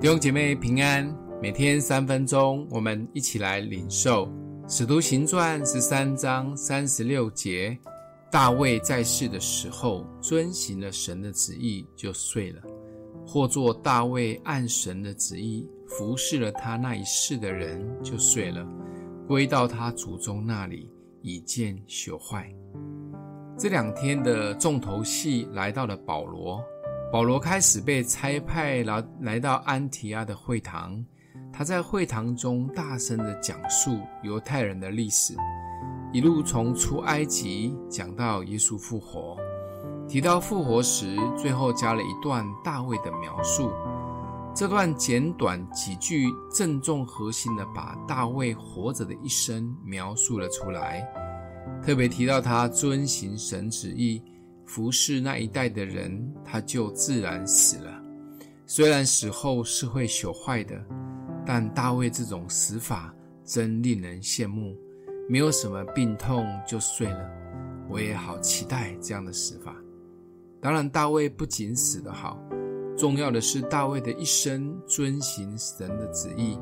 弟兄姐妹平安，每天三分钟，我们一起来领受《使徒行传》十三章三十六节。大卫在世的时候，遵行了神的旨意，就睡了；或作大卫按神的旨意服侍了他那一世的人，就睡了，归到他祖宗那里，以见朽坏。这两天的重头戏来到了保罗。保罗开始被差派来来到安提阿的会堂，他在会堂中大声地讲述犹太人的历史，一路从出埃及讲到耶稣复活。提到复活时，最后加了一段大卫的描述。这段简短几句，正中核心地把大卫活着的一生描述了出来，特别提到他遵行神旨意。服侍那一代的人，他就自然死了。虽然死后是会朽坏的，但大卫这种死法真令人羡慕，没有什么病痛就睡了。我也好期待这样的死法。当然，大卫不仅死得好，重要的是大卫的一生遵行神的旨意。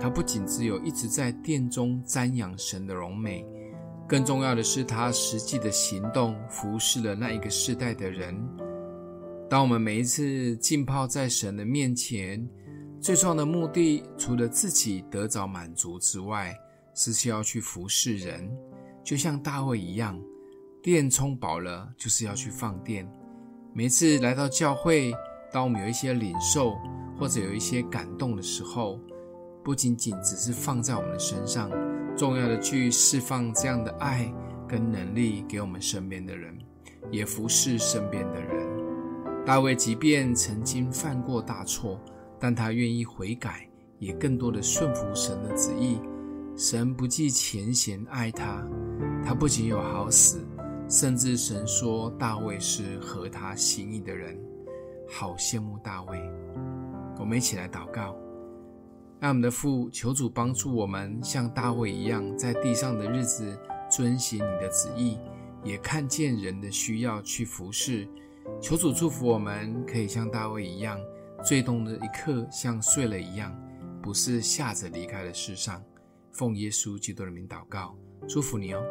他不仅只有一直在殿中瞻仰神的荣美。更重要的是，他实际的行动服侍了那一个世代的人。当我们每一次浸泡在神的面前，最重要的目的，除了自己得着满足之外，是需要去服侍人。就像大卫一样，电充饱了，就是要去放电。每次来到教会，当我们有一些领受或者有一些感动的时候，不仅仅只是放在我们的身上。重要的去释放这样的爱跟能力给我们身边的人，也服侍身边的人。大卫即便曾经犯过大错，但他愿意悔改，也更多的顺服神的旨意。神不计前嫌爱他，他不仅有好死，甚至神说大卫是合他心意的人。好羡慕大卫！我们一起来祷告。爱我们的父，求主帮助我们，像大卫一样，在地上的日子遵行你的旨意，也看见人的需要去服侍。求主祝福我们，可以像大卫一样，最终的一刻像睡了一样，不是吓着离开了世上。奉耶稣基督的名祷告，祝福你哦。